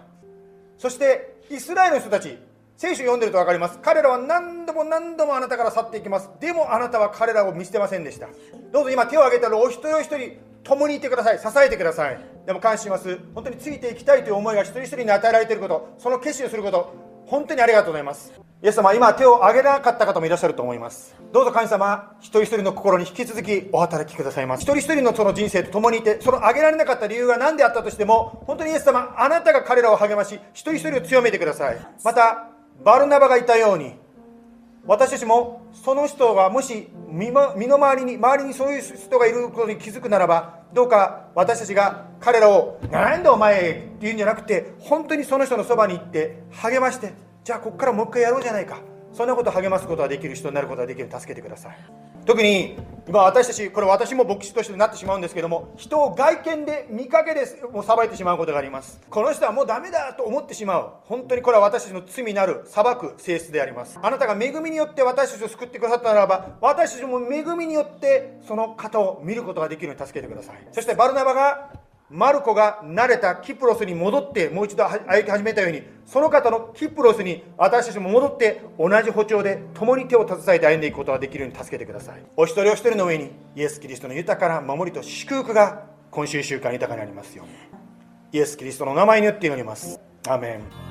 そしてイスラエルの人たち聖書読んでると分かります。彼らは何度も何度もあなたから去っていきます。でもあなたは彼らを見捨てませんでした。どうぞ今手を挙げたらお一人お一人共にいてください。支えてください。でも感謝します本当についていきたいという思いが一人一人に与えられていること。その決心をすること。本当にありがとうございます。イエス様今手を挙げなかった方もいらっしゃると思います。どうぞ神様一人一人の心に引き続きお働きくださいます。一人一人のその人生と共にいてその挙げられなかった理由が何であったとしても本当にイエス様あなたが彼らを励まし一人一人を強めてください。またバルナバがいたように私たちもその人がもし身の回りに周りにそういう人がいることに気づくならばどうか私たちが彼らを「なんだお前」って言うんじゃなくて本当にその人のそばに行って励ましてじゃあここからもう一回やろうじゃないか。そんなことを励ますことができる人になることができる。助けてください。特に今私たちこれ私も牧師としてなってしまうんですけども人を外見で見かけでもう裁いてしまうことがあります。この人はもうダメだと思ってしまう。本当にこれは私たちの罪なる裁く性質であります。あなたが恵みによって私たちを救ってくださったならば私たちも恵みによってその方を見ることができるように助けてください。そしてバルナバがマルコが慣れたキプロスに戻ってもう一度歩き始めたようにその方のキプロスに私たちも戻って同じ歩調で共に手を携えて歩んでいくことができるように助けてください。お一人お一人の上にイエス・キリストの豊かな守りと祝福が今週1週間豊かになりますように。イエス・キリストの名前によって祈ります。アメン。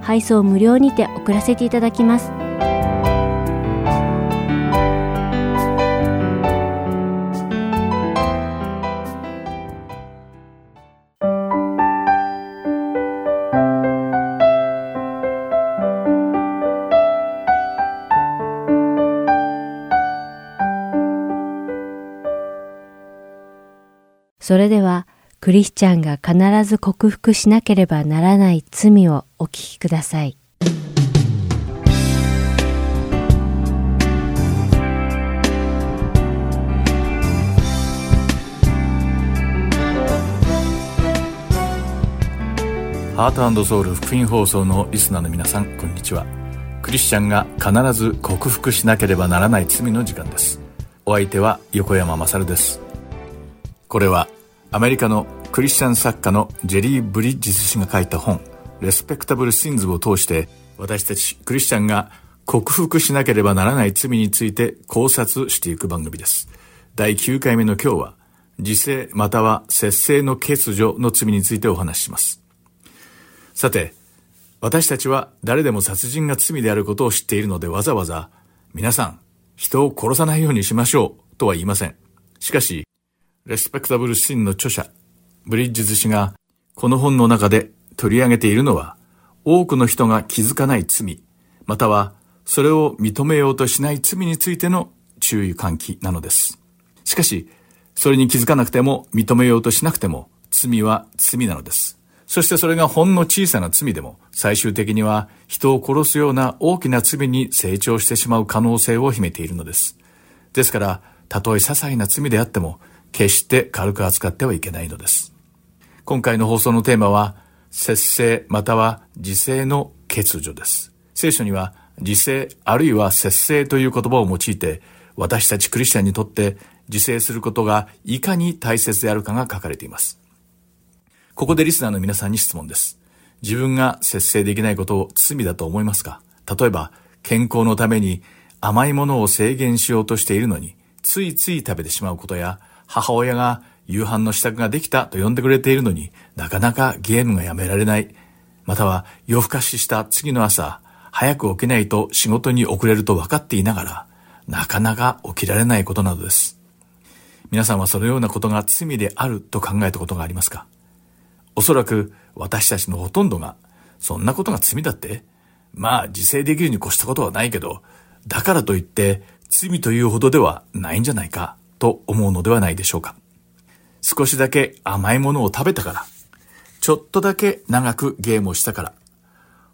配送無料にて送らせていただきます。それでは、クリスチャンが必ず克服しなければならない罪をお聞きください。ハートソウル福音放送のリスナーの皆さん、こんにちは。クリスチャンが必ず克服しなければならない罪の時間です。お相手は横山まさるです。これはアメリカのクリスチャン作家のジェリー・ブリッジス氏が書いた本、レスペクタブル・シンズを通して、私たちクリスチャンが克服しなければならない罪について考察していく番組です。第9回目の今日は、自制または節制の欠如の罪についてお話しします。さて、私たちは誰でも殺人が罪であることを知っているのでわざわざ、皆さん、人を殺さないようにしましょうとは言いません。しかし、レスペクタブルシンの著者、ブリッジズ氏が、この本の中で取り上げているのは、多くの人が気づかない罪、または、それを認めようとしない罪についての注意喚起なのです。しかし、それに気づかなくても、認めようとしなくても、罪は罪なのです。そしてそれがほんの小さな罪でも、最終的には人を殺すような大きな罪に成長してしまう可能性を秘めているのです。ですから、たとえ些細な罪であっても、決して軽く扱ってはいけないのです。今回の放送のテーマは、節制または自制の欠如です。聖書には、自制あるいは節制という言葉を用いて、私たちクリスチャンにとって自制することがいかに大切であるかが書かれています。ここでリスナーの皆さんに質問です。自分が節制できないことを罪だと思いますか？例えば、健康のために甘いものを制限しようとしているのに、ついつい食べてしまうことや、母親が夕飯の支度ができたと呼んでくれているのになかなかゲームがやめられない。または夜更かしした次の朝、早く起きないと仕事に遅れると分かっていながら、なかなか起きられないことなどです。皆さんはそのようなことが罪であると考えたことがありますか？おそらく私たちのほとんどが、そんなことが罪だって？まあ自制できるに越したことはないけど、だからといって罪というほどではないんじゃないかと思うのではないでしょうか。少しだけ甘いものを食べたから、ちょっとだけ長くゲームをしたから、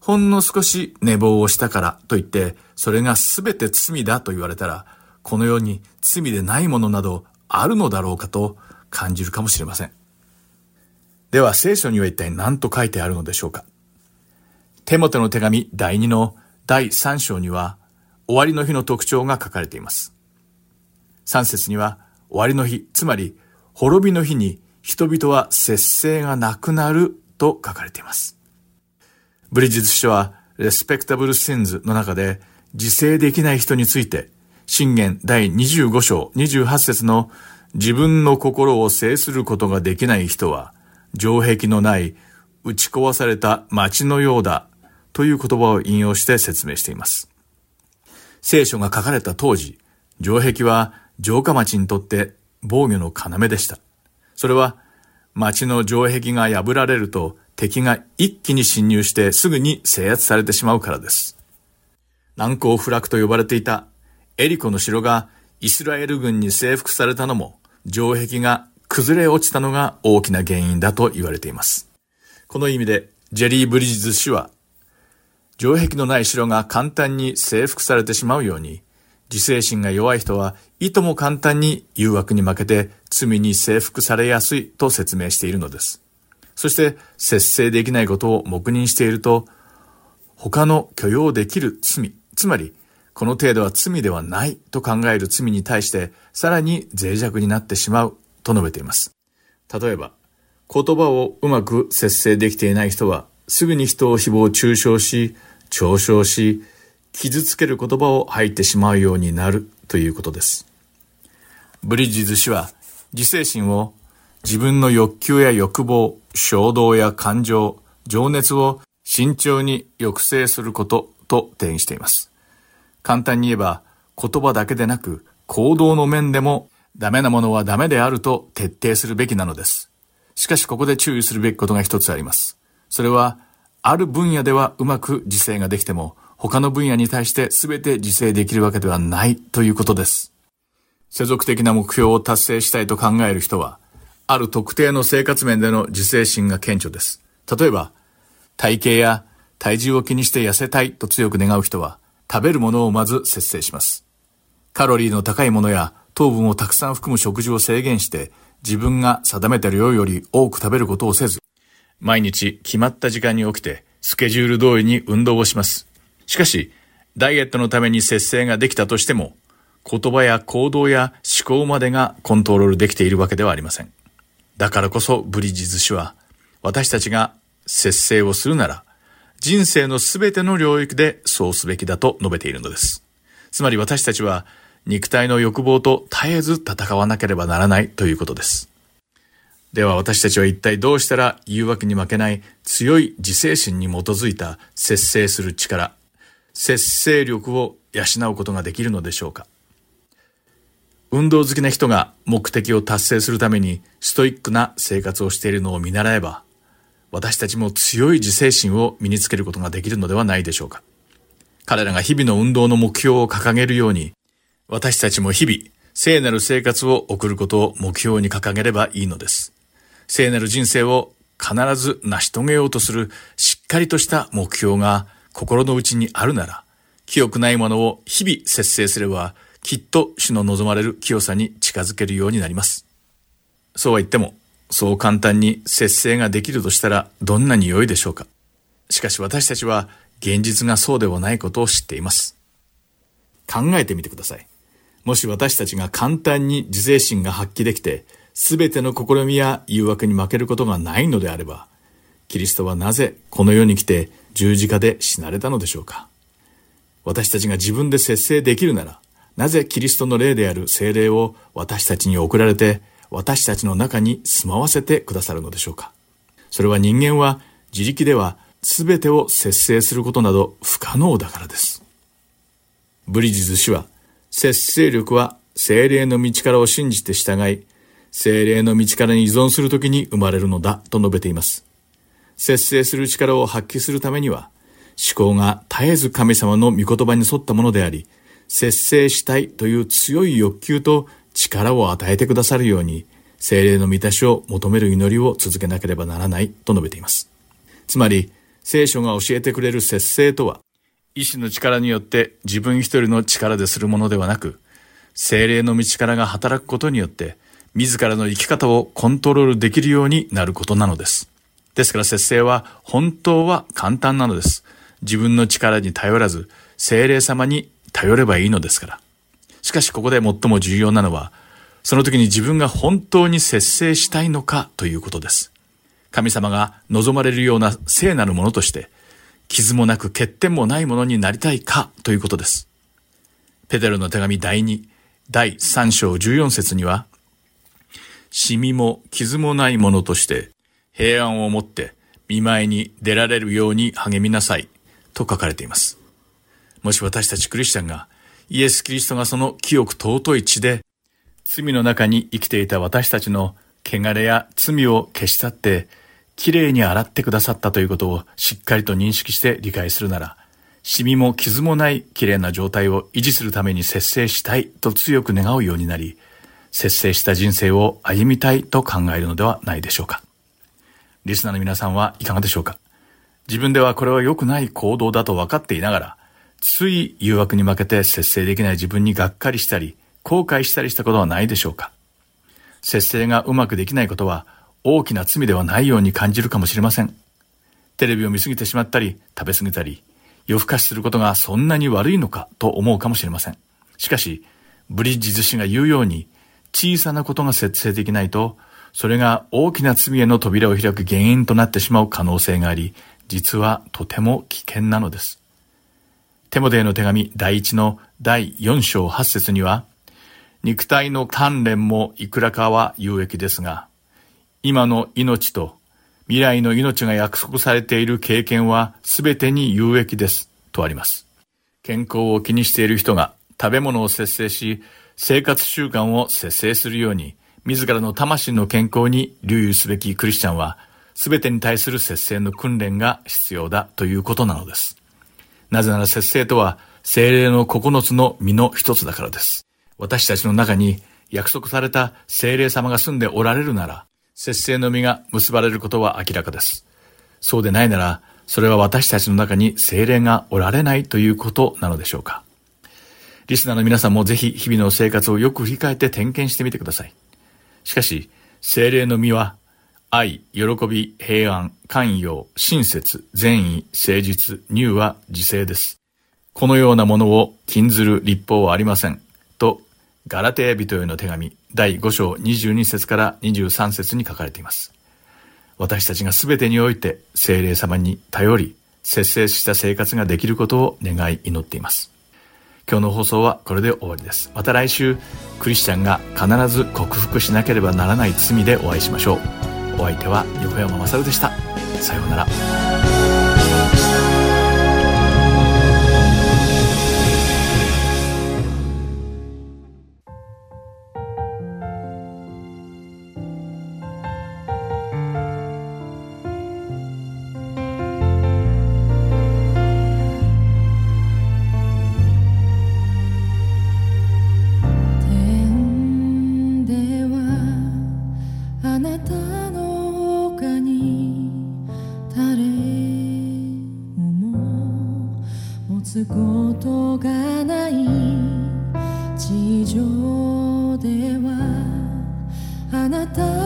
ほんの少し寝坊をしたからといって、それが全て罪だと言われたら、このように罪でないものなどあるのだろうかと感じるかもしれません。では聖書には一体何と書いてあるのでしょうかテモテの手紙第2の第3章には終わりの日の特徴が書かれています。3節には終わりの日、つまり滅びの日に人々は節制がなくなると書かれています。ブリジズ書はレスペクタブルシンズの中で自制できない人について信玄第25章28節の自分の心を制することができない人は城壁のない打ち壊された町のようだという言葉を引用して説明しています。聖書が書かれた当時、城壁は城下町にとって防御の要でした。それは町の城壁が破られると敵が一気に侵入してすぐに制圧されてしまうからです。難攻不落と呼ばれていたエリコの城がイスラエル軍に征服されたのも城壁が崩れ落ちたのが大きな原因だと言われています。この意味でジェリー・ブリッジズ氏は城壁のない城が簡単に征服されてしまうように自制心が弱い人はいとも簡単に誘惑に負けて罪に征服されやすいと説明しているのです。そして節制できないことを黙認していると他の許容できる罪、つまりこの程度は罪ではないと考える罪に対してさらに脆弱になってしまうと述べています。例えば、言葉をうまく節制できていない人はすぐに人を誹謗中傷し、嘲笑し、傷つける言葉を吐いてしまうようになるということです。ブリッジズ氏は自制心を自分の欲求や欲望、衝動や感情、情熱を慎重に抑制することと定義しています。簡単に言えば言葉だけでなく行動の面でもダメなものはダメであると徹底するべきなのです。しかしここで注意するべきことが一つあります。それは、ある分野ではうまく自制ができても、他の分野に対して全て自制できるわけではないということです。世俗的な目標を達成したいと考える人は、ある特定の生活面での自制心が顕著です。例えば、体型や体重を気にして痩せたいと強く願う人は、食べるものをまず節制します。カロリーの高いものや糖分をたくさん含む食事を制限して自分が定めた量より多く食べることをせず、毎日決まった時間に起きてスケジュール通りに運動をします。しかし、ダイエットのために節制ができたとしても、言葉や行動や思考までがコントロールできているわけではありません。だからこそブリッジズ氏は、私たちが節制をするなら、人生のすべての領域でそうすべきだと述べているのです。つまり私たちは肉体の欲望と絶えず戦わなければならないということです。では私たちは一体どうしたら誘惑に負けない強い自制心に基づいた節制する力、節制力を養うことができるのでしょうか運動好きな人が目的を達成するためにストイックな生活をしているのを見習えば、私たちも強い自制心を身につけることができるのではないでしょうか。彼らが日々の運動の目標を掲げるように、私たちも日々、聖なる生活を送ることを目標に掲げればいいのです。聖なる人生を必ず成し遂げようとするしっかりとした目標が心の内にあるなら、清くないものを日々節制すれば、きっと主の望まれる清さに近づけるようになります。そうは言っても、そう簡単に節制ができるとしたらどんなに良いでしょうか。しかし私たちは現実がそうではないことを知っています。考えてみてください。もし私たちが簡単に自制心が発揮できて、すべての試みや誘惑に負けることがないのであれば、キリストはなぜこの世に来て十字架で死なれたのでしょうか私たちが自分で節制できるなら、なぜキリストの霊である精霊を私たちに送られて、私たちの中に住まわせてくださるのでしょうかそれは人間は自力では全てを節制することなど不可能だからです。ブリジズ氏は節制力は精霊の道からを信じて従い、精霊の道からに依存するときに生まれるのだと述べています。節制する力を発揮するためには、思考が絶えず神様の御言葉に沿ったものであり、節制したいという強い欲求と力を与えてくださるように、精霊の満たしを求める祈りを続けなければならないと述べています。つまり、聖書が教えてくれる節制とは、意志の力によって自分一人の力でするものではなく、精霊の道からが働くことによって、自らの生き方をコントロールできるようになることなのです。ですから節制は本当は簡単なのです。自分の力に頼らず、精霊様に頼ればいいのですから。しかしここで最も重要なのは、その時に自分が本当に節制したいのかということです。神様が望まれるような聖なるものとして、傷もなく欠点もないものになりたいかということです。ペテロの手紙第2、第3章14節には、シミも傷もないものとして平安をもって見舞いに出られるように励みなさいと書かれています。もし私たちクリスチャンがイエス・キリストがその清く尊い血で罪の中に生きていた私たちの汚れや罪を消し去ってきれいに洗ってくださったということをしっかりと認識して理解するなら、シミも傷もないきれいな状態を維持するために節制したいと強く願うようになり、節制した人生を歩みたいと考えるのではないでしょうか。リスナーの皆さんはいかがでしょうか？自分ではこれは良くない行動だと分かっていながら、つい誘惑に負けて節制できない自分にがっかりしたり、後悔したりしたことはないでしょうか？節制がうまくできないことは大きな罪ではないように感じるかもしれません。テレビを見すぎてしまったり、食べ過ぎたり、夜更かしすることがそんなに悪いのかと思うかもしれません。しかし、ブリッジズ氏が言うように、小さなことが節制できないと、それが大きな罪への扉を開く原因となってしまう可能性があり、実はとても危険なのです。テモデへの手紙第一の第4章8節には、肉体の鍛錬もいくらかは有益ですが、今の命と未来の命が約束されている経験は全てに有益です。とあります。健康を気にしている人が食べ物を節制し、生活習慣を節制するように、自らの魂の健康に留意すべきクリスチャンは、全てに対する節制の訓練が必要だということなのです。なぜなら節制とは、精霊の9つの実の一つだからです。私たちの中に約束された精霊様が住んでおられるなら、節制の実が結ばれることは明らかです。そうでないなら、それは私たちの中に精霊がおられないということなのでしょうか。リスナーの皆さんもぜひ日々の生活をよく振り返って点検してみてください。しかし、精霊の実は、愛、喜び、平安、寛容、親切、善意、誠実、乳は自制です。このようなものを禁ずる立法はありません。と、ガラテヤ人への手紙第5章22節から23節に書かれています。私たちが全てにおいて精霊様に頼り、節制した生活ができることを願い祈っています。今日の放送はこれで終わりです。また来週、クリスチャンが必ず克服しなければならない罪でお会いしましょう。お相手は横山まさるでした。さようなら。あなたは